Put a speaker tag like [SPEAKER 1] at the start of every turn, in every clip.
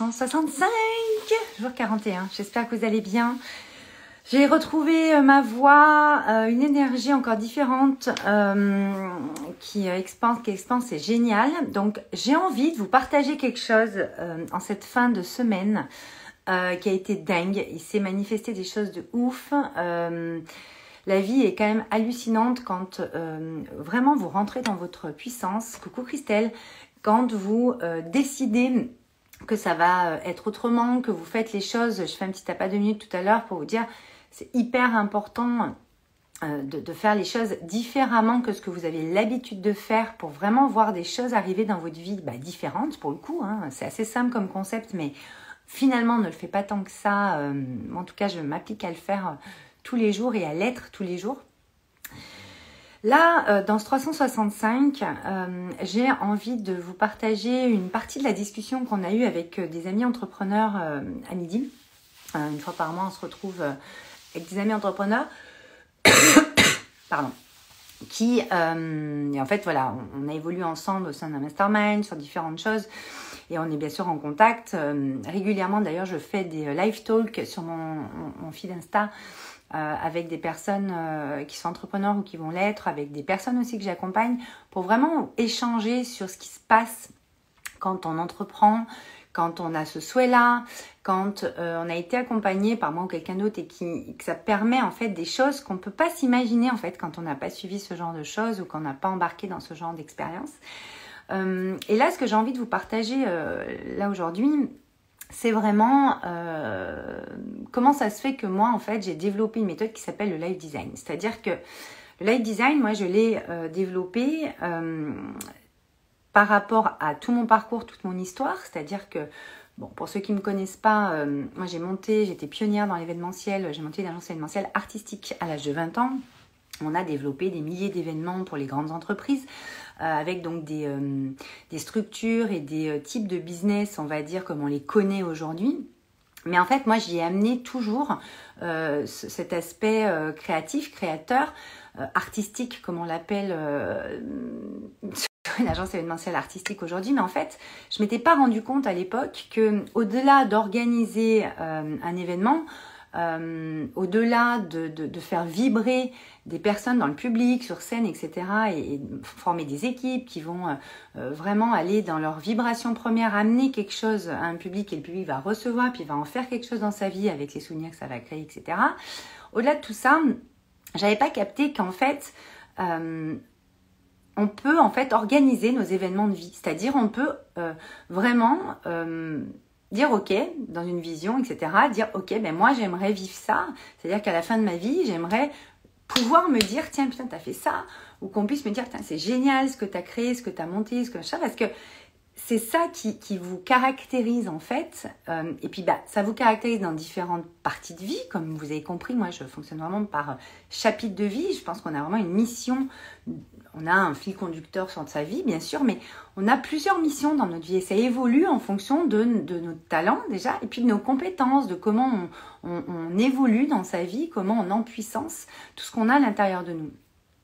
[SPEAKER 1] 365, jour 41. J'espère que vous allez bien. J'ai retrouvé euh, ma voix, euh, une énergie encore différente euh, qui expanse, qui expanse, c'est génial. Donc j'ai envie de vous partager quelque chose en cette fin de semaine qui a été dingue. Il s'est manifesté des choses de ouf. la vie est quand même hallucinante quand vraiment vous rentrez dans votre puissance. Coucou Christelle, quand vous décidez que ça va être autrement, que vous faites les choses. Je fais un petit tapas de minutes tout à l'heure pour vous dire c'est hyper important euh, de, faire les choses différemment que ce que vous avez l'habitude de faire pour vraiment voir des choses arriver dans votre vie bah, différentes pour le coup. Hein. C'est assez simple comme concept, mais finalement ne le fait pas tant que ça. Euh, en tout cas, je m'applique à le faire euh, tous les jours et à l'être tous les jours. Là, dans ce 365, j'ai envie de vous partager une partie de la discussion qu'on a eue avec des amis entrepreneurs à midi. une fois par mois, on se retrouve avec des amis entrepreneurs, pardon, qui, euh, en fait, voilà, on, a évolué ensemble au sein d'un mastermind sur différentes choses. Et on est bien sûr en contact. Euh, régulièrement, d'ailleurs, je fais des euh, live talks sur mon, mon, feed Insta avec des personnes qui sont entrepreneurs ou qui vont l'être, avec des personnes aussi que j'accompagne, pour vraiment échanger sur ce qui se passe quand on entreprend, quand on a ce souhait-là, quand euh, on a été accompagné par moi ou quelqu'un d'autre et qui, que ça permet en fait des choses qu'on ne peut pas s'imaginer en fait quand on n'a pas suivi ce genre de choses ou qu'on n'a pas embarqué dans ce genre d'expérience. Euh, et là, ce que j'ai envie de vous partager euh, là aujourd'hui, c'est vraiment comment ça se fait que moi en fait j'ai développé une méthode qui s'appelle le life design. C'est-à-dire que le life design, moi je l'ai développé par rapport à tout mon parcours, toute mon histoire, c'est-à-dire que, bon, pour ceux qui ne me connaissent pas, euh, moi j'ai monté, j'étais pionnière dans l'événementiel, j'ai monté une agence événementielle artistique à l'âge de 20 ans. On a développé des milliers d'événements pour les grandes entreprises, euh, avec donc des, euh, des, structures et des types de business, on va dire, comme on les connaît aujourd'hui. Mais en fait, moi, j'y ai amené toujours cet aspect créatif, créateur, artistique, comme on l'appelle une agence événementielle artistique aujourd'hui, mais en fait, je m'étais pas rendu compte à l'époque que, au-delà d'organiser euh, un événement, euh, au-delà de, faire vibrer des personnes dans le public, sur scène, etc., et, former des équipes qui vont euh, vraiment aller dans leur vibration première, amener quelque chose à un public et le public va recevoir, puis va en faire quelque chose dans sa vie avec les souvenirs que ça va créer, etc. Au-delà de tout ça, j'avais pas capté qu'en fait, on peut en fait organiser nos événements de vie. C'est-à-dire on peut euh, vraiment euh, dire ok dans une vision, etc. Dire ok ben moi j'aimerais vivre ça. C'est-à-dire qu'à la fin de ma vie j'aimerais pouvoir me dire tiens putain t'as fait ça ou qu'on puisse me dire tiens c'est génial ce que t'as créé, ce que t'as monté, ce que ça parce que c'est ça qui, vous caractérise en fait. Euh, et puis bah, ça vous caractérise dans différentes parties de vie. Comme vous avez compris, moi je fonctionne vraiment par chapitre de vie. Je pense qu'on a vraiment une mission. On a un fil conducteur sur sa vie, bien sûr, mais on a plusieurs missions dans notre vie et ça évolue en fonction de, nos talents déjà et puis de nos compétences, de comment on, évolue dans sa vie, comment on en puissance tout ce qu'on a à l'intérieur de nous.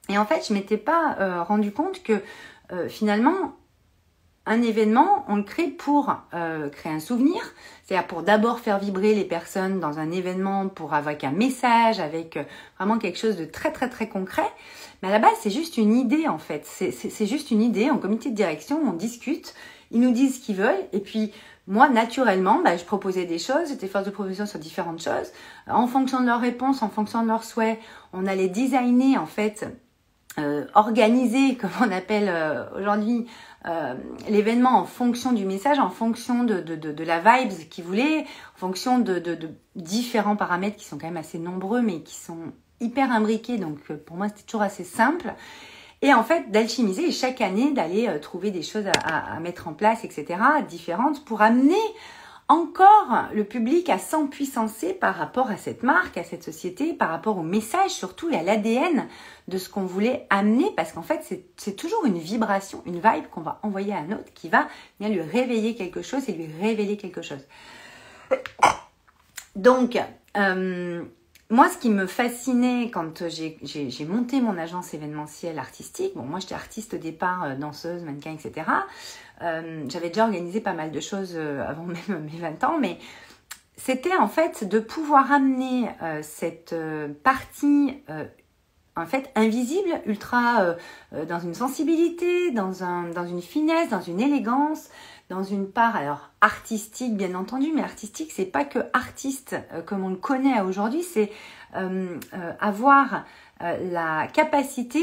[SPEAKER 1] Et en fait, je m'étais pas euh, rendu compte que euh, finalement, un événement, on le crée pour euh, créer un souvenir, c'est-à-dire pour d'abord faire vibrer les personnes dans un événement, pour avec un message, avec euh, vraiment quelque chose de très très très concret. Mais à la base, c'est juste une idée en fait. C'est juste une idée. En comité de direction, on discute, ils nous disent ce qu'ils veulent, et puis moi, naturellement, bah, je proposais des choses, j'étais force de proposition sur différentes choses. En fonction de leurs réponses, en fonction de leurs souhaits, on allait designer en fait euh, organiser, comme on appelle euh, aujourd'hui, euh, l'événement en fonction du message, en fonction de, la vibes qu'il voulait, en fonction de, différents paramètres qui sont quand même assez nombreux, mais qui sont hyper imbriqués. Donc pour moi, c'était toujours assez simple. Et en fait, d'alchimiser chaque année d'aller trouver des choses à, mettre en place, etc., différentes, pour amener encore le public à s'empuissancer par rapport à cette marque, à cette société, par rapport au message surtout et à l'ADN de ce qu'on voulait amener parce qu'en fait c'est toujours une vibration, une vibe qu'on va envoyer à un autre qui va bien lui réveiller quelque chose et lui révéler quelque chose. Donc, euh, moi, ce qui me fascinait quand j'ai monté mon agence événementielle artistique, bon, moi j'étais artiste au départ, euh, danseuse, mannequin, etc. J'avais déjà organisé pas mal de choses avant même mes 20 ans, mais c'était en fait de pouvoir amener cette partie en fait invisible, ultra dans une sensibilité, dans une finesse, dans une élégance, dans une part alors artistique bien entendu, mais artistique c'est pas que artiste euh, comme on le connaît aujourd'hui, c'est euh, euh, avoir la capacité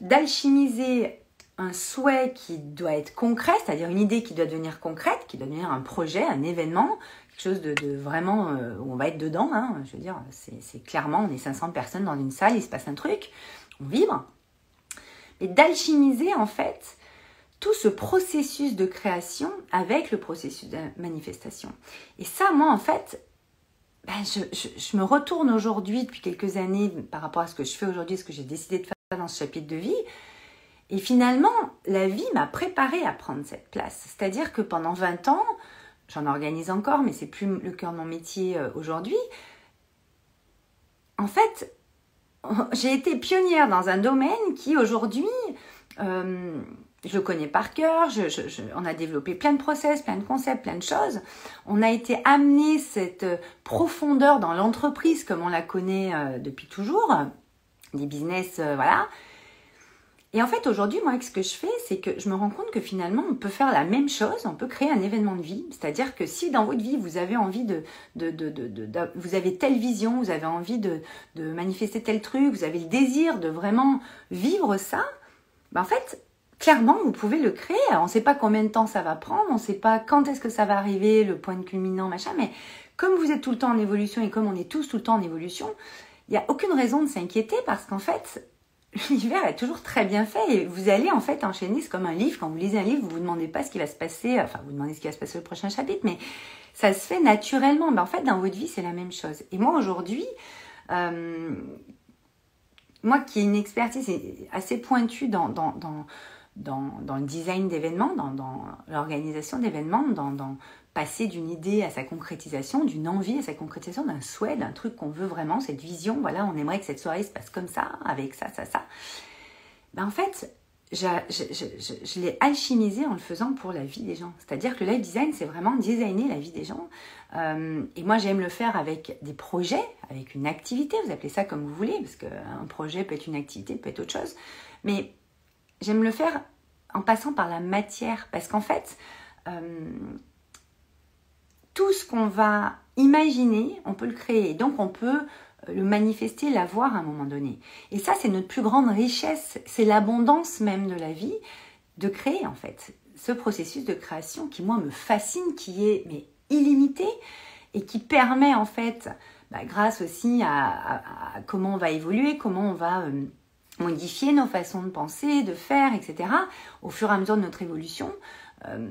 [SPEAKER 1] d'alchimiser un souhait qui doit être concret, c'est-à-dire une idée qui doit devenir concrète, qui doit devenir un projet, un événement, quelque chose de, vraiment où on va être dedans. Hein, je veux dire, c'est clairement, on est 500 personnes dans une salle, il se passe un truc, on vibre. Mais d'alchimiser en fait tout ce processus de création avec le processus de manifestation. Et ça, moi, en fait, ben, je, me retourne aujourd'hui, depuis quelques années, par rapport à ce que je fais aujourd'hui, ce que j'ai décidé de faire dans ce chapitre de vie. Et finalement, la vie m'a préparé à prendre cette place. C'est-à-dire que pendant 20 ans, j'en organise encore, mais c'est plus le cœur de mon métier euh, aujourd'hui. En fait, j'ai été pionnière dans un domaine qui aujourd'hui euh, je le connais par cœur, on a développé plein de process, plein de concepts, plein de choses. On a été amené cette profondeur dans l'entreprise comme on la connaît euh, depuis toujours, des business, euh, voilà. Et en fait, aujourd'hui, moi, ce que je fais, c'est que je me rends compte que finalement, on peut faire la même chose, on peut créer un événement de vie. C'est-à-dire que si dans votre vie, vous avez envie de, de, de, de, vous avez telle vision, vous avez envie de, manifester tel truc, vous avez le désir de vraiment vivre ça, ben en fait, clairement, vous pouvez le créer. on ne sait pas combien de temps ça va prendre, on ne sait pas quand est-ce que ça va arriver, le point de culminant, machin, mais comme vous êtes tout le temps en évolution et comme on est tous tout le temps en évolution, il n'y a aucune raison de s'inquiéter parce qu'en fait, l'univers est toujours très bien fait et vous allez en fait enchaîner, c'est comme un livre, quand vous lisez un livre, vous ne vous demandez pas ce qui va se passer, enfin vous demandez ce qui va se passer au prochain chapitre, mais ça se fait naturellement. Mais en fait, dans votre vie, c'est la même chose. Et moi aujourd'hui, euh, moi qui ai une expertise assez pointue dans dans, le design d'événements, dans, l'organisation d'événements, dans, passer d'une idée à sa concrétisation, d'une envie à sa concrétisation, d'un souhait, d'un truc qu'on veut vraiment, cette vision, voilà, on aimerait que cette soirée se passe comme ça, avec ça, ça, ça. Ben en fait, je, l'ai alchimisé en le faisant pour la vie des gens. C'est-à-dire que le live design, c'est vraiment designer la vie des gens. Euh, et moi, j'aime le faire avec des projets, avec une activité, vous appelez ça comme vous voulez, parce qu'un projet peut être une activité, peut être autre chose. Mais j'aime le faire en passant par la matière, parce qu'en fait, euh, tout ce qu'on va imaginer, on peut le créer. Donc on peut euh, le manifester, l'avoir à un moment donné. Et ça, c'est notre plus grande richesse, c'est l'abondance même de la vie, de créer en fait. Ce processus de création qui, moi, me fascine, qui est illimité et qui permet en fait, bah, grâce aussi à, comment on va évoluer, comment on va... Euh, modifier nos façons de penser, de faire, etc., au fur et à mesure de notre évolution, euh,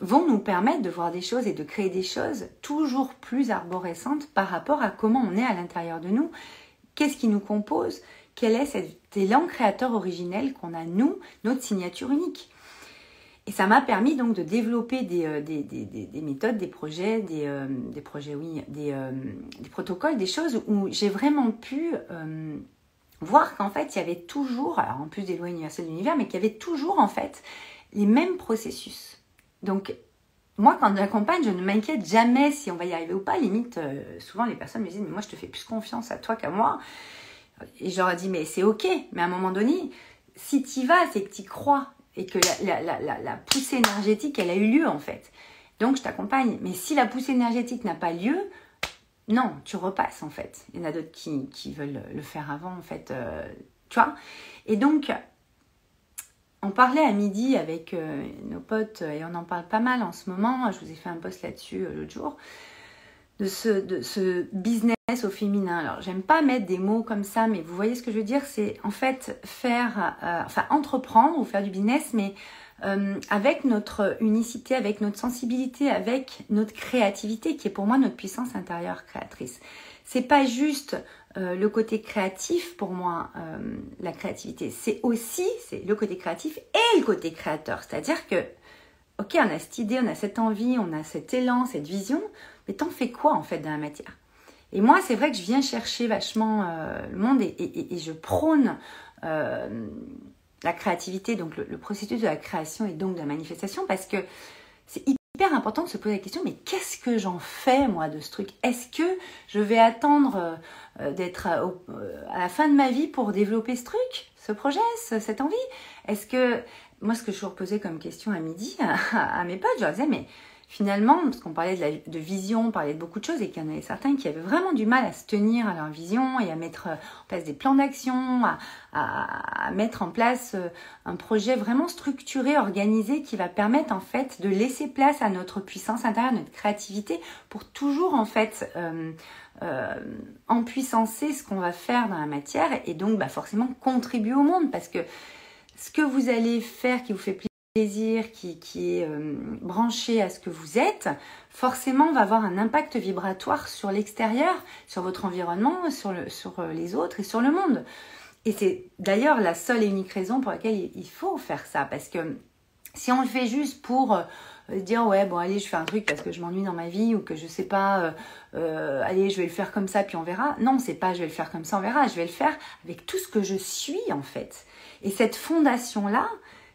[SPEAKER 1] vont nous permettre de voir des choses et de créer des choses toujours plus arborescentes par rapport à comment on est à l'intérieur de nous, qu'est-ce qui nous compose, quel est cet élan créateur originel qu'on a, nous, notre signature unique? Et ça m'a permis donc de développer des, euh, des, des, des méthodes, des projets, des, euh, projets, oui, des, protocoles, des choses où j'ai vraiment pu voir qu'en fait, il y avait toujours, alors en plus des lois universelles de l'univers, mais qu'il y avait toujours en fait les mêmes processus. Donc, moi, quand j'accompagne, je ne m'inquiète jamais si on va y arriver ou pas. Limite, euh, souvent les personnes me disent, mais moi, je te fais plus confiance à toi qu'à moi. Et je leur dit, mais c'est ok. Mais à un moment donné, si tu y vas, c'est que tu crois et que la, la, poussée énergétique, elle a eu lieu en fait. Donc, je t'accompagne. Mais si la poussée énergétique n'a pas lieu, non, tu repasses en fait. Il y en a d'autres qui, veulent le faire avant en fait. Euh, tu vois Et donc, on parlait à midi avec euh, nos potes et on en parle pas mal en ce moment. Je vous ai fait un post là-dessus euh, l'autre jour. De ce, de ce business au féminin. Alors, j'aime pas mettre des mots comme ça, mais vous voyez ce que je veux dire? C'est en fait faire, enfin entreprendre ou faire du business, mais euh, avec notre unicité, avec notre sensibilité, avec notre créativité, qui est pour moi notre puissance intérieure créatrice. C'est pas juste euh, le côté créatif pour moi, euh, la créativité. C'est aussi c'est le côté créatif et le côté créateur. C'est-à-dire que, ok, on a cette idée, on a cette envie, on a cet élan, cette vision, mais t'en fais quoi en fait dans la matière? Et moi, c'est vrai que je viens chercher vachement le monde et, et, je prône la créativité, donc le, processus de la création et donc de la manifestation, parce que c'est hyper important de se poser la question, mais qu'est-ce que j'en fais moi de ce truc? Est-ce que je vais attendre euh, d'être à, la fin de ma vie pour développer ce truc, ce projet, cette envie? Est-ce que moi, ce que je suis reposais comme question à midi à mes potes, je leur disais, mais finalement, parce qu'on parlait de, vision, on parlait de beaucoup de choses, et qu'il y en avait certains qui avaient vraiment du mal à se tenir à leur vision et à mettre en place des plans d'action, à, mettre en place euh, un projet vraiment structuré, organisé, qui va permettre en fait de laisser place à notre puissance intérieure, notre créativité, pour toujours en fait euh, euh, empuissancer ce qu'on va faire dans la matière, et donc bah, forcément contribuer au monde, parce que ce que vous allez faire qui vous fait plaisir, plaisir, qui, est euh, branché à ce que vous êtes, forcément va avoir un impact vibratoire sur l'extérieur, sur votre environnement, sur euh, les autres et sur le monde. Et c'est d'ailleurs la seule et unique raison pour laquelle il faut faire ça. Parce que si on le fait juste pour euh, dire ouais bon allez je fais un truc parce que je m'ennuie dans ma vie ou que je sais pas allez je vais le faire comme ça puis on verra non c'est pas je vais le faire comme ça on verra je vais le faire avec tout ce que je suis en fait et cette fondation là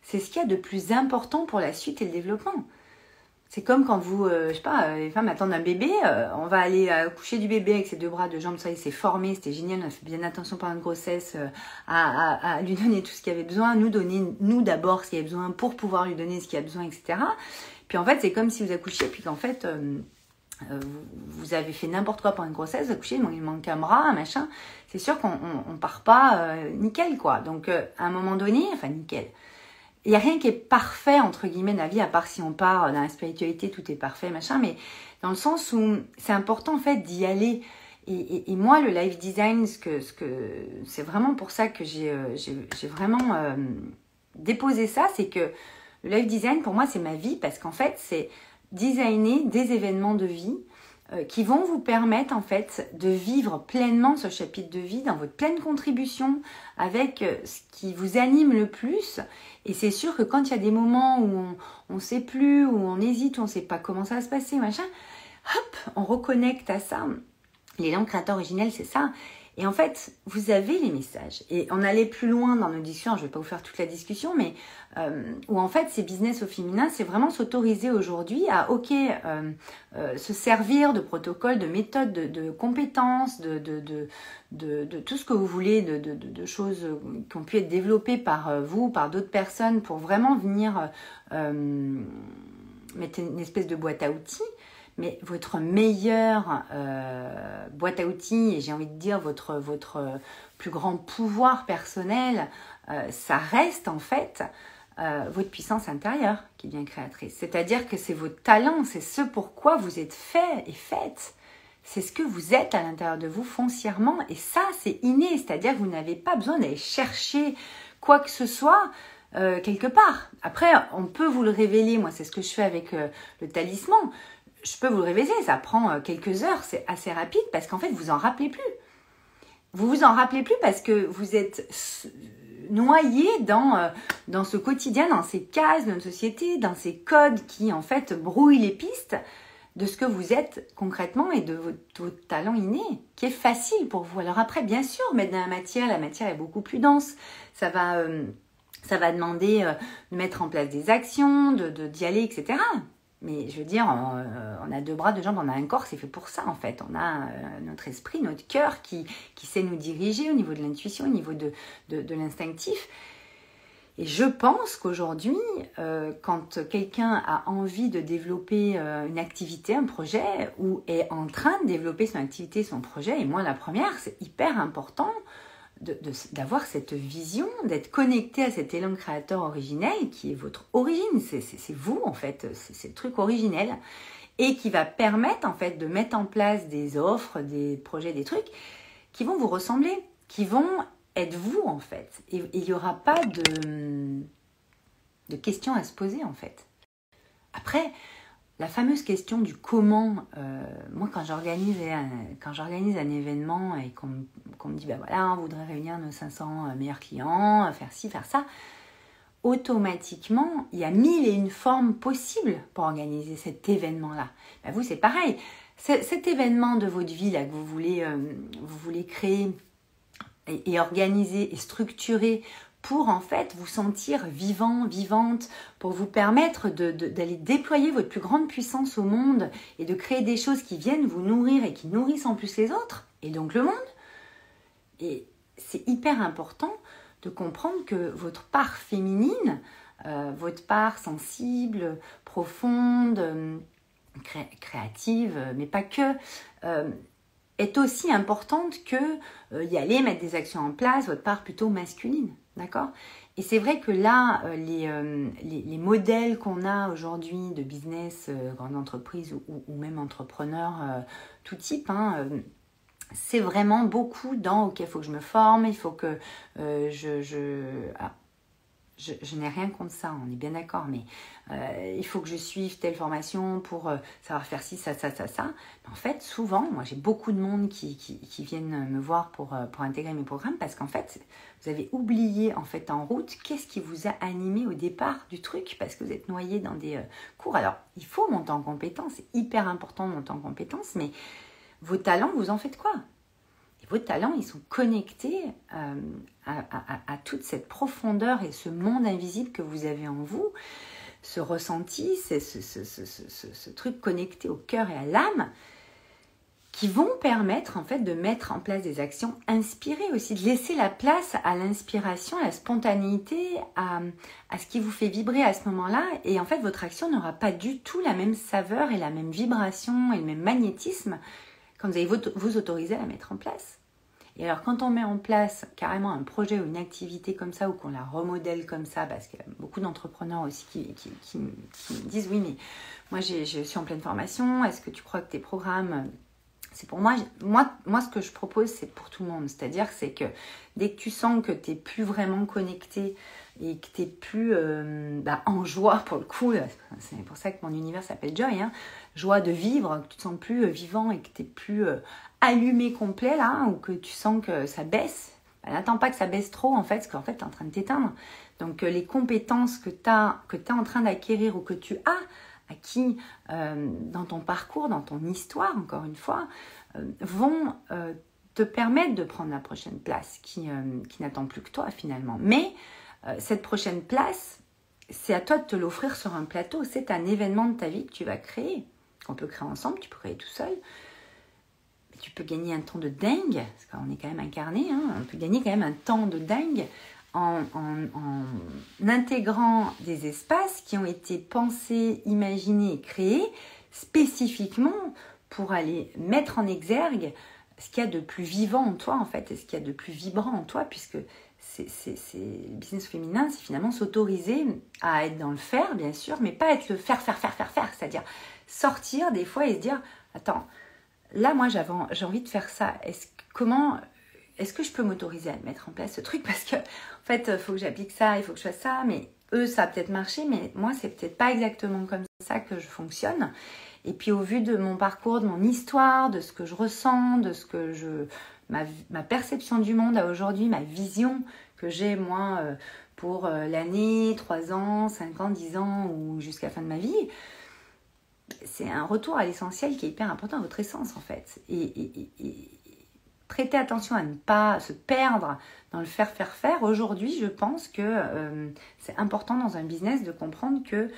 [SPEAKER 1] c'est ce qu'il y a de plus important pour la suite et le développement. C'est comme quand vous, euh, je sais pas, euh, les femmes attendent un bébé, euh, on va aller coucher du bébé avec ses deux bras, deux jambes, ça y s'est formé, c'était génial, on a fait bien attention pendant une grossesse à, lui donner tout ce qu'il avait besoin, nous donner, nous d'abord ce qu'il avait besoin pour pouvoir lui donner ce qu'il a besoin, etc. Puis en fait, c'est comme si vous accouchiez, puis qu'en fait, vous avez fait n'importe quoi pendant une grossesse, vous accouchez, il manque un bras, machin, c'est sûr qu'on on, part pas nickel, quoi. Donc à un moment donné, enfin nickel il n'y a rien qui est parfait, entre guillemets, dans la vie, à part si on part dans la spiritualité, tout est parfait, machin, mais dans le sens où c'est important, en fait, d'y aller. Et, moi, le life design, ce que, ce que, c'est vraiment pour ça que j'ai, euh, vraiment euh, déposé ça, c'est que le life design, pour moi, c'est ma vie, parce qu'en fait, c'est designer des événements de vie qui vont vous permettre en fait de vivre pleinement ce chapitre de vie dans votre pleine contribution avec ce qui vous anime le plus et c'est sûr que quand il y a des moments où on ne sait plus, où on hésite, où on ne sait pas comment ça va se passer, machin, hop, on reconnecte à ça. L'élan créateur originel, c'est ça. Et en fait, vous avez les messages. Et on allait plus loin dans nos discussions, je ne vais pas vous faire toute la discussion, mais euh, où en fait, ces business au féminin, c'est vraiment s'autoriser aujourd'hui à, ok, euh, euh, se servir de protocoles, de méthodes, de, compétences, de, de, tout ce que vous voulez, de, choses qui ont pu être développées par vous, par d'autres personnes, pour vraiment venir mettre une espèce de boîte à outils mais votre meilleure euh, boîte à outils, et j'ai envie de dire votre, votre plus grand pouvoir personnel, euh, ça reste en fait euh, votre puissance intérieure qui devient créatrice. C'est-à-dire que c'est votre talent, c'est ce pourquoi vous êtes fait et faites. C'est ce que vous êtes à l'intérieur de vous foncièrement, et ça c'est inné, c'est-à-dire que vous n'avez pas besoin d'aller chercher quoi que ce soit. quelque part. Après, on peut vous le révéler. Moi, c'est ce que je fais avec le talisman je peux vous le révéler, ça prend euh, quelques heures, c'est assez rapide parce qu'en fait, vous en rappelez plus. Vous vous en rappelez plus parce que vous êtes noyé dans, euh, dans ce quotidien, dans ces cases de notre société, dans ces codes qui en fait brouillent les pistes de ce que vous êtes concrètement et de votre, talent inné, qui est facile pour vous. Alors après, bien sûr, mettre dans la matière, la matière est beaucoup plus dense. Ça va, euh, ça va demander de mettre en place des actions, de d'y aller, etc. Mais je veux dire, euh, on, a deux bras, deux jambes, on a un corps, c'est fait pour ça en fait. On a euh, notre esprit, notre cœur qui, sait nous diriger au niveau de l'intuition, au niveau de, de, l'instinctif. Et je pense qu'aujourd'hui, euh, quand quelqu'un a envie de développer une activité, un projet, ou est en train de développer son activité, son projet, et moi la première, c'est hyper important d'avoir cette vision, d'être connecté à cet élan créateur originel qui est votre origine, c'est vous en fait, c'est le truc originel et qui va permettre en fait de mettre en place des offres, des projets, des trucs qui vont vous ressembler, qui vont être vous en fait. Et il n'y aura pas de, de questions à se poser en fait. Après, la fameuse question du comment, euh, moi quand j'organise un, quand j'organise un événement et qu'on me dit, ben voilà, on voudrait réunir nos 500 euh, meilleurs clients, euh, faire ci, faire ça, automatiquement, il y a mille et une formes possibles pour organiser cet événement-là. Ben vous, c'est pareil. Cet événement de votre vie là, que vous voulez, vous voulez créer et organiser et structurer pour en fait vous sentir vivant, vivante, pour vous permettre d'aller déployer votre plus grande puissance au monde et de créer des choses qui viennent vous nourrir et qui nourrissent en plus les autres, et donc le monde. Et c'est hyper important de comprendre que votre part féminine, euh, votre part sensible, profonde, euh, créative, mais pas que, euh, est aussi importante que y aller mettre des actions en place, votre part plutôt masculine. D'accord? Et c'est vrai que là, les, les, modèles qu'on a aujourd'hui de business, grande entreprise ou, même entrepreneur, tout type, hein, c'est vraiment beaucoup dans ok, il faut que je me forme, il faut que euh, je. je, je, n'ai rien contre ça, on est bien d'accord, mais euh, il faut que je suive telle formation pour euh, savoir faire ci, ça, ça, ça, ça. en fait, souvent, moi j'ai beaucoup de monde qui, qui, viennent me voir pour, pour intégrer mes programmes parce qu'en fait, vous avez oublié en fait en route qu'est-ce qui vous a animé au départ du truc parce que vous êtes noyé dans des cours. Alors, il faut monter en compétence, c'est hyper important de monter en compétence, mais vos talents, vous en faites quoi? Vos talents, ils sont connectés euh, à, toute cette profondeur et ce monde invisible que vous avez en vous, ce ressenti, ce, truc connecté au cœur et à l'âme, qui vont permettre en fait de mettre en place des actions inspirées aussi, de laisser la place à l'inspiration, à la spontanéité, à, à, ce qui vous fait vibrer à ce moment-là. Et en fait, votre action n'aura pas du tout la même saveur et la même vibration et le même magnétisme quand vous allez vous autoriser à la mettre en place. Et alors quand on met en place carrément un projet ou une activité comme ça, ou qu'on la remodèle comme ça, parce qu'il y a beaucoup d'entrepreneurs aussi qui, me disent oui mais moi je suis en pleine formation, est-ce que tu crois que tes programmes c'est pour moi, moi, ce que je propose, c'est pour tout le monde. C'est-à-dire, c'est que dès que tu sens que tu n'es plus vraiment connecté et que tu n'es plus euh, bah, en joie, pour le coup, c'est pour ça que mon univers s'appelle Joy, hein, joie de vivre, que tu te sens plus euh, vivant et que tu n'es plus euh, allumé complet, là, ou que tu sens que ça baisse, bah, n'attends pas que ça baisse trop, en fait, parce qu'en fait, tu es en train de t'éteindre. Donc, les compétences que tu es en train d'acquérir ou que tu as, acquis dans ton parcours, dans ton histoire, encore une fois, vont te permettre de prendre la prochaine place qui, qui n'attend plus que toi finalement. Mais euh, cette prochaine place, c'est à toi de te l'offrir sur un plateau. C'est un événement de ta vie que tu vas créer. Qu'on peut créer ensemble, tu peux créer tout seul. Tu peux gagner un temps de dingue, parce qu'on est quand même incarné, hein. on peut gagner quand même un temps de dingue en, intégrant des espaces qui ont été pensés, imaginés et créés spécifiquement pour aller mettre en exergue ce qu'il y a de plus vivant en toi en fait et ce qu'il y a de plus vibrant en toi puisque c'est le business féminin, c'est finalement s'autoriser à être dans le faire, bien sûr, mais pas être le faire, faire, faire, faire, faire. C'est-à-dire sortir des fois et se dire, attends, là, moi, j'ai envie de faire ça. Est-ce comment est-ce que je peux m'autoriser à mettre en place ce truc? Parce que, fait, il faut que j'applique ça, il faut que je fasse ça, mais eux, ça a peut-être marché, mais moi, c'est peut-être pas exactement comme ça que je fonctionne. Et puis, au vu de mon parcours, de mon histoire, de ce que je ressens, de ce que je, ma, perception du monde à aujourd'hui, ma vision que j'ai moi euh, pour euh, l'année, 3 ans, 5 ans, 10 ans ou jusqu'à la fin de ma vie, c'est un retour à l'essentiel qui est hyper important à votre essence en fait. Prêtez attention à ne pas se perdre dans le faire, faire, faire. Aujourd'hui, je pense que euh, c'est important dans un business de comprendre que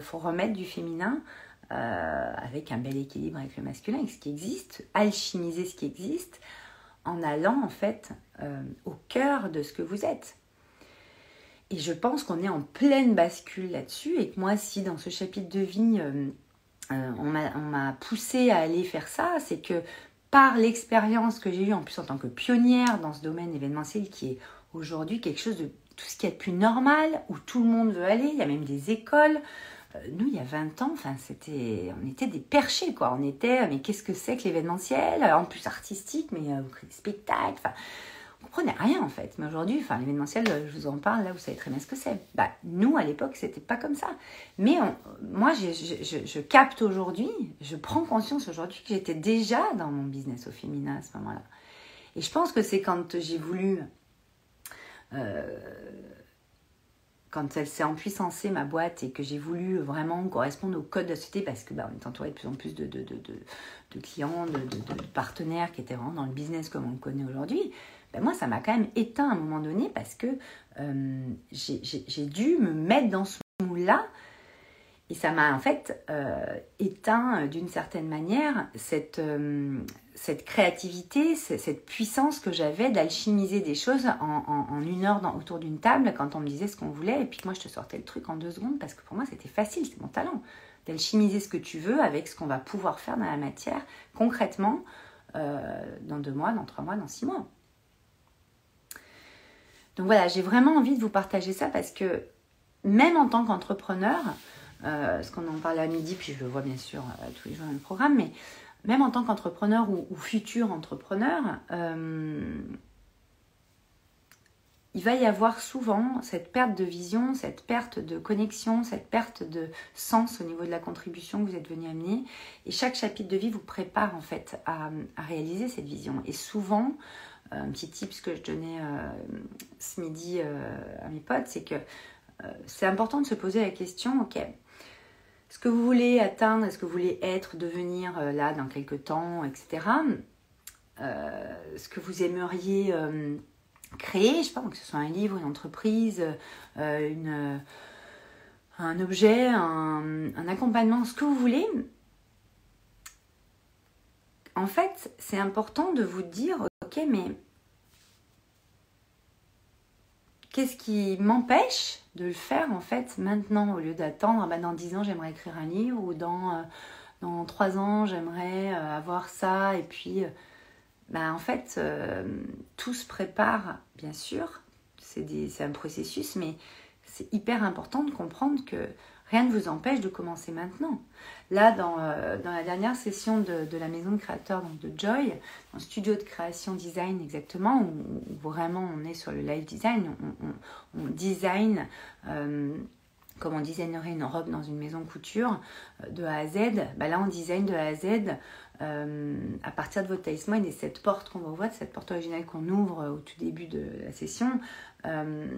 [SPEAKER 1] faut remettre du féminin avec un bel équilibre avec le masculin, avec ce qui existe, alchimiser ce qui existe, en allant en fait euh, au cœur de ce que vous êtes. Et je pense qu'on est en pleine bascule là-dessus et que moi, si dans ce chapitre de vie, euh, euh, on m'a poussé à aller faire ça, c'est que par l'expérience que j'ai eue en plus en tant que pionnière dans ce domaine événementiel qui est aujourd'hui quelque chose de tout ce qui est plus normal, où tout le monde veut aller, il y a même des écoles, euh, nous, il y a 20 ans, c'était, on était des perchés, quoi. On était, mais qu'est-ce que c'est que l'événementiel? En plus artistique, mais euh, des spectacles, on comprenait rien en fait. Mais aujourd'hui, enfin, l'événementiel, je vous en parle, là, vous savez très bien ce que c'est. Bah, nous, à l'époque, c'était pas comme ça. Mais moi, je, capte aujourd'hui, je prends conscience aujourd'hui que j'étais déjà dans mon business au féminin à ce moment-là. Et je pense que c'est quand j'ai voulu euh, quand elle s'est empuissancée, ma boîte, et que j'ai voulu vraiment correspondre au code de la société, parce que bah, on est entouré de plus en plus de, de, de, de clients, de, partenaires qui étaient vraiment dans le business comme on le connaît aujourd'hui, ben moi, ça m'a quand même éteint à un moment donné parce que euh, j'ai dû me mettre dans ce moule-là. Et ça m'a en fait euh, éteint d'une certaine manière cette, cette créativité, cette puissance que j'avais d'alchimiser des choses en, une heure autour d'une table quand on me disait ce qu'on voulait et puis que moi je te sortais le truc en deux secondes parce que pour moi c'était facile, c'est mon talent d'alchimiser ce que tu veux avec ce qu'on va pouvoir faire dans la matière concrètement euh, dans deux mois, dans trois mois, dans six mois. Donc voilà, j'ai vraiment envie de vous partager ça parce que même en tant qu'entrepreneur, euh, ce qu'on en parle à midi, puis je le vois bien sûr euh, tous les jours dans le programme, mais même en tant qu'entrepreneur ou, futur entrepreneur, il va y avoir souvent cette perte de vision, cette perte de connexion, cette perte de sens au niveau de la contribution que vous êtes venu amener. Et chaque chapitre de vie vous prépare en fait à, réaliser cette vision. Et souvent, euh, un petit tip que je donnais euh, ce midi euh, à mes potes, c'est que c'est important de se poser la question, ok, ce que vous voulez atteindre, est-ce que vous voulez être, devenir là dans quelques temps, etc. ce que vous aimeriez créer, je sais pas, que ce soit un livre, une entreprise, euh, une, un objet, un, accompagnement, ce que vous voulez. En fait, c'est important de vous dire, mais qu'est-ce qui m'empêche de le faire en fait maintenant au lieu d'attendre, bah, dans 10 ans j'aimerais écrire un livre ou dans, euh, dans 3 ans j'aimerais euh, avoir ça et puis ben, en fait, euh, tout se prépare, bien sûr, c'est un processus, mais c'est hyper important de comprendre que rien ne vous empêche de commencer maintenant. Là, dans, euh, la dernière session de, la maison de créateur donc de Joy, en studio de création design exactement, où, vraiment on est sur le live design, on, design euh, comme on designerait une robe dans une maison couture de A à Z. Ben là, on design de A à Z euh, à partir de votre talisman et cette porte qu'on va ouvrir, cette porte originale qu'on ouvre au tout début de la session, euh,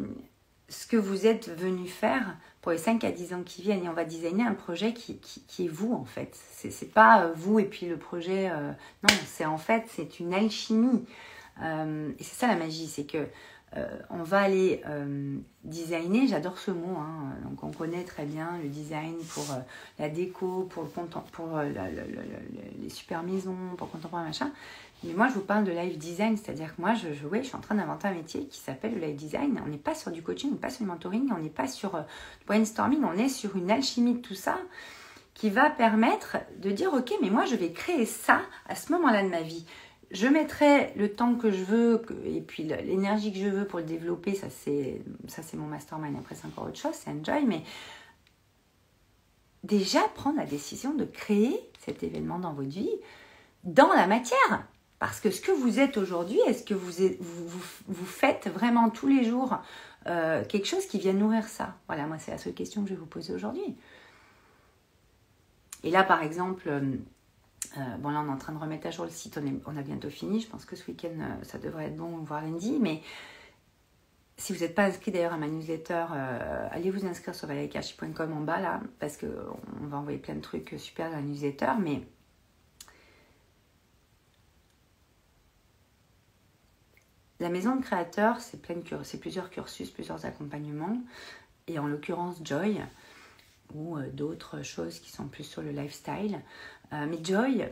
[SPEAKER 1] ce que vous êtes venu faire pour les 5 à 10 ans qui viennent. Et on va designer un projet qui, qui, est vous, en fait. C'est pas euh, vous et puis le projet. non, c'est en fait, c'est une alchimie. et c'est ça la magie, c'est que euh, on va aller euh, designer, j'adore ce mot, hein. donc on connaît très bien le design pour euh, la déco, pour, le pour les super maisons, pour contemporain machin. Mais moi je vous parle de live design, c'est-à-dire que moi je, je, je suis en train d'inventer un métier qui s'appelle le live design. On n'est pas sur du coaching, on n'est pas sur du mentoring, on n'est pas sur du brainstorming, on est sur une alchimie de tout ça qui va permettre de dire ok mais moi je vais créer ça à ce moment-là de ma vie je mettrai le temps que je veux et puis l'énergie que je veux pour le développer. Ça, c'est, ça, c'est mon mastermind. Après, c'est encore autre chose, c'est enjoy. Mais déjà, prendre la décision de créer cet événement dans votre vie dans la matière. Parce que ce que vous êtes aujourd'hui, est-ce que vous, vous, faites vraiment tous les jours euh, quelque chose qui vient nourrir ça? Voilà, moi, c'est la seule question que je vais vous poser aujourd'hui. Et là, par exemple, euh, bon, là, on est en train de remettre à jour le site, on, a bientôt fini. Je pense que ce week-end, euh, ça devrait être bon, voire lundi. Mais si vous n'êtes pas inscrit d'ailleurs à ma newsletter, euh, allez vous inscrire sur valerikachi.com en bas là, parce qu'on va envoyer plein de trucs super dans la newsletter. Mais la maison de créateur, c'est plusieurs cursus, plusieurs accompagnements. Et en l'occurrence, Joy, ou d'autres choses qui sont plus sur le lifestyle, euh, mais Joy,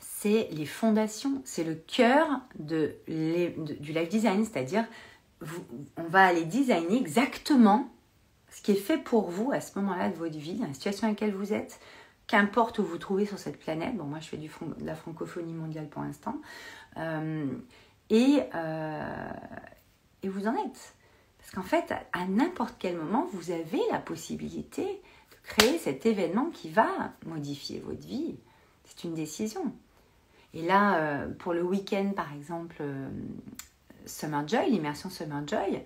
[SPEAKER 1] c'est les fondations, c'est le cœur de, du life design, c'est-à-dire on va aller designer exactement ce qui est fait pour vous à ce moment-là de votre vie, la situation dans laquelle vous êtes, qu'importe où vous trouvez sur cette planète. Bon, moi je fais du, de la francophonie mondiale pour l'instant. Euh, et, euh, et vous en êtes. Parce qu'en fait, à n'importe quel moment, vous avez la possibilité créer cet événement qui va modifier votre vie. C'est une décision. Et là, euh, pour le week-end, par exemple, euh, Summer Joy, l'immersion Summer Joy,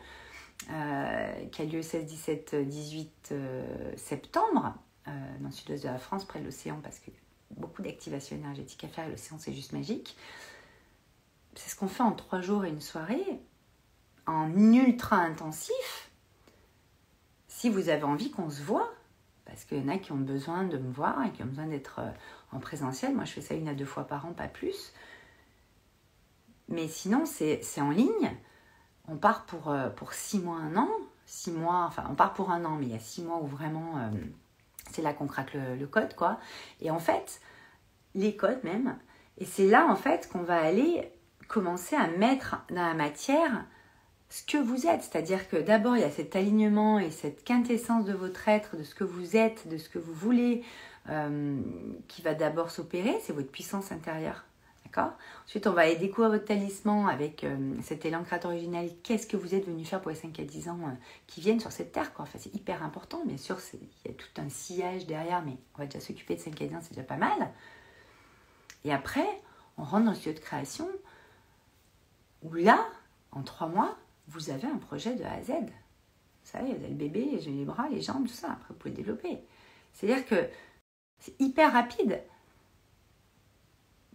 [SPEAKER 1] euh, qui a lieu 16, 17, 18 septembre, dans le sud-ouest de la France, près de l'océan, parce que beaucoup d'activation énergétique à faire, l'océan c'est juste magique. C'est ce qu'on fait en trois jours et une soirée, en ultra intensif. Si vous avez envie qu'on se voit, parce qu'il y en a qui ont besoin de me voir et qui ont besoin d'être euh, en présentiel. Moi, je fais ça une à deux fois par an, pas plus. Mais sinon, c'est en ligne. On part pour, euh, pour six mois, un an. Six mois, enfin, on part pour un an, mais il y a six mois où vraiment, euh, c'est là qu'on craque le, code, quoi. Et en fait, les codes même, et c'est là, en fait, qu'on va aller commencer à mettre dans la matière ce que vous êtes. C'est-à-dire que d'abord, il y a cet alignement et cette quintessence de votre être, de ce que vous êtes, de ce que vous voulez, euh, qui va d'abord s'opérer. C'est votre puissance intérieure. D'accord? Ensuite, on va aller découvrir votre talisman avec euh, cet élan créateur original. Qu'est-ce que vous êtes venu faire pour les 5 à 10 ans euh, qui viennent sur cette terre quoi? Enfin, c'est hyper important. Bien sûr, il y a tout un sillage derrière, mais on va déjà s'occuper de 5 à 10 ans, c'est déjà pas mal. Et après, on rentre dans le studio de création où là, en 3 mois, vous avez un projet de A à Z. Vous savez, vous avez le bébé, les bras, les jambes, tout ça. Après, vous pouvez développer. C'est-à-dire que c'est hyper rapide.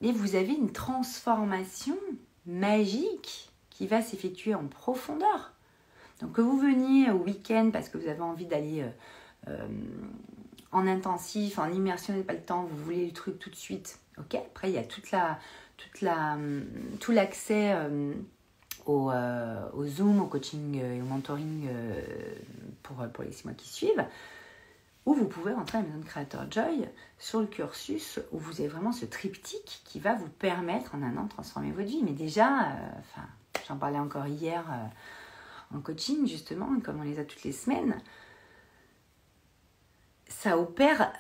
[SPEAKER 1] Mais vous avez une transformation magique qui va s'effectuer en profondeur. Donc que vous veniez au week-end parce que vous avez envie d'aller euh, euh, en intensif, en immersion, vous n'avez pas le temps, vous voulez le truc tout de suite. Ok. Après il y a toute la, toute la, tout l'accès euh, au, au, Zoom, au coaching et au mentoring pour, pour les six mois qui suivent ou vous pouvez rentrer à la maison de créateur Joy sur le cursus où vous avez vraiment ce triptyque qui va vous permettre en un an de transformer votre vie. Mais déjà, euh, j'en parlais encore hier euh, en coaching justement, comme on les a toutes les semaines, ça opère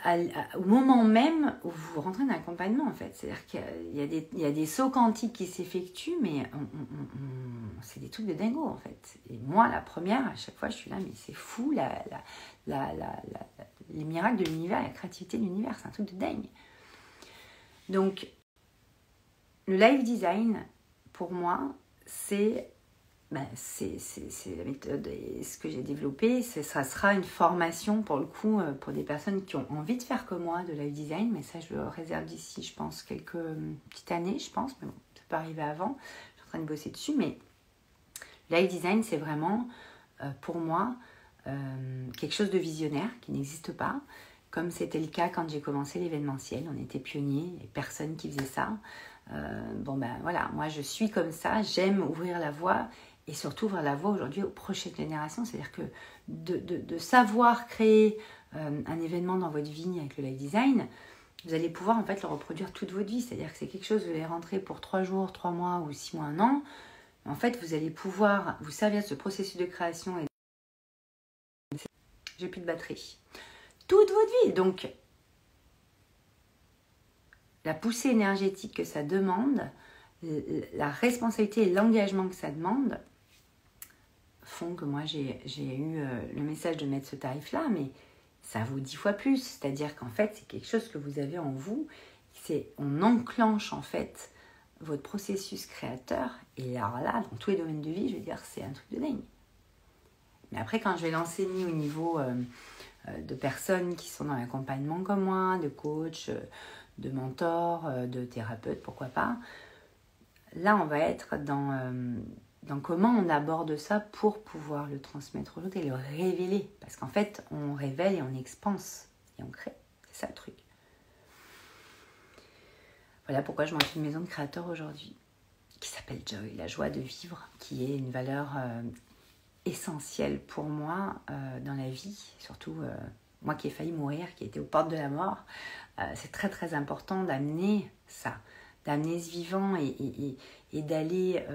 [SPEAKER 1] au moment même où vous rentrez dans l'accompagnement en fait. C'est-à-dire qu'il y, a des, sauts quantiques qui s'effectuent, mais c'est des trucs de dingo en fait. Et moi, la première, à chaque fois, je suis là, mais c'est fou, la, les miracles de l'univers, la créativité de l'univers, c'est un truc de dingue. Donc, le live design, pour moi, c'est ben, c'est la méthode et ce que j'ai développé. Ça sera une formation pour le coup euh, pour des personnes qui ont envie de faire comme moi de live design, mais ça je le réserve d'ici, je pense, quelques petites années, je pense, mais bon, ça peut arriver avant. Je suis en train de bosser dessus, mais live design, c'est vraiment euh, pour moi euh, quelque chose de visionnaire qui n'existe pas, comme c'était le cas quand j'ai commencé l'événementiel. On était pionniers, personne qui faisait ça. bon ben voilà, moi je suis comme ça, j'aime ouvrir la voie et surtout ouvrir la voie aujourd'hui aux prochaines générations. C'est-à-dire que de, savoir créer euh, un événement dans votre vie avec le live design, vous allez pouvoir en fait le reproduire toute votre vie. C'est-à-dire que c'est quelque chose, vous allez rentrer pour 3 jours, 3 mois ou 6 mois, un an. En fait, vous allez pouvoir vous servir de ce processus de création et j'ai plus de batterie. Toute votre vie. Donc, la poussée énergétique que ça demande, la responsabilité et l'engagement que ça demande, font que moi j'ai eu euh, le message de mettre ce tarif-là, mais ça vaut dix fois plus. C'est-à-dire qu'en fait, c'est quelque chose que vous avez en vous. C'est on enclenche en fait votre processus créateur. Et alors là, dans tous les domaines de vie, je veux dire, c'est un truc de dingue. Mais après, quand je vais l'enseigner au niveau euh, euh, de personnes qui sont dans l'accompagnement comme moi, de coach, de mentor, de thérapeute, pourquoi pas, là, on va être dans donc comment on aborde ça pour pouvoir le transmettre aux autres et le révéler? Parce qu'en fait, on révèle et on expanse et on crée. C'est ça le truc. Voilà pourquoi je monte une maison de créateur aujourd'hui qui s'appelle Joy, la joie de vivre, qui est une valeur euh, essentielle pour moi euh, dans la vie, surtout euh, moi qui ai failli mourir, qui était aux portes de la mort. c'est très très important d'amener ça, d'amener ce vivant et d'aller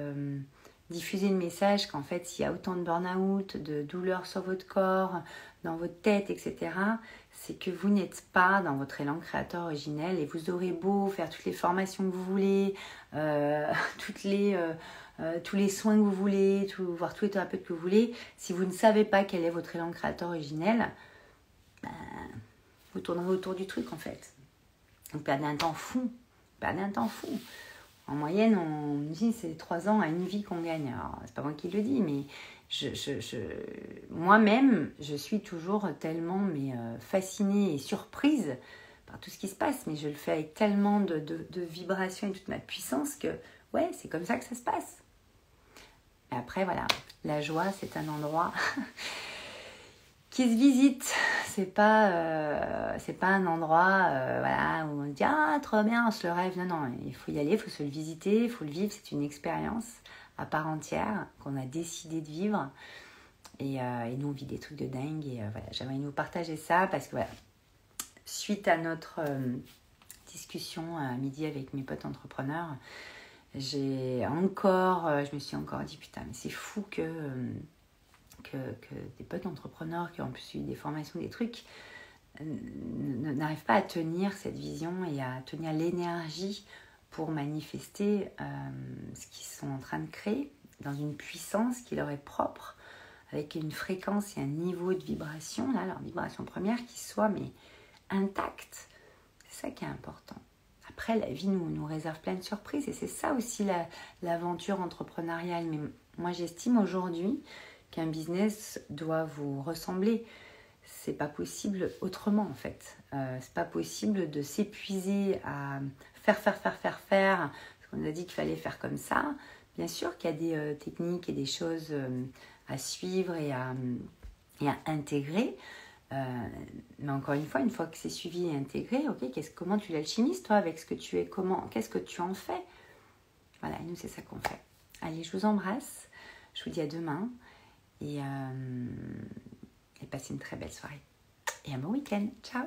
[SPEAKER 1] diffuser le message qu'en fait, s'il y a autant de burn-out, de douleurs sur votre corps, dans votre tête, etc., c'est que vous n'êtes pas dans votre élan créateur originel et vous aurez beau faire toutes les formations que vous voulez, euh, les, euh, euh, tous les soins que vous voulez, tout, voir tous les thérapeutes que vous voulez, si vous ne savez pas quel est votre élan créateur originel, ben, vous tournerez autour du truc en fait. Vous perdez un temps fou, vous perdez un temps fou. En moyenne, on dit c'est trois ans à une vie qu'on gagne. Alors, c'est pas moi qui le dis, mais moi-même, je suis toujours tellement mais, euh, fascinée et surprise par tout ce qui se passe, mais je le fais avec tellement de, de, vibrations et toute ma puissance que, ouais, c'est comme ça que ça se passe. Et après, voilà, la joie, c'est un endroit qui se visite. C'est pas, euh, pas un endroit euh, où on dit Ah, trop bien, on se le rêve. Non, non, il faut y aller, il faut se le visiter, il faut le vivre. C'est une expérience à part entière qu'on a décidé de vivre. Et, et, nous, on vit des trucs de dingue. Et voilà, j'aimerais nous partager ça parce que voilà, suite à notre discussion à midi avec mes potes entrepreneurs, j'ai encore, je me suis encore dit putain, mais c'est fou que que, des potes entrepreneurs qui ont eu des formations, des trucs, n'arrivent pas à tenir cette vision et à tenir l'énergie pour manifester euh, ce qu'ils sont en train de créer dans une puissance qui leur est propre, avec une fréquence et un niveau de vibration, là, leur vibration première, qui soit mais intacte. C'est ça qui est important. Après, la vie nous, nous réserve plein de surprises et c'est ça aussi l'aventure entrepreneuriale. Mais moi, j'estime aujourd'hui qu'un business doit vous ressembler. C'est pas possible autrement en fait. Euh, c'est pas possible de s'épuiser à faire, faire, faire, faire, faire, parce qu'on a dit qu'il fallait faire comme ça. Bien sûr qu'il y a des euh, techniques et des choses euh, à suivre et à, et à intégrer. Euh, mais encore une fois, une fois que c'est suivi et intégré, ok, comment tu l'alchimistes toi avec ce que tu es, comment, qu'est-ce que tu en fais? Voilà, nous c'est ça qu'on fait. Allez, je vous embrasse. Je vous dis à demain et, euh, et passez une très belle soirée. Et un bon week-end. Ciao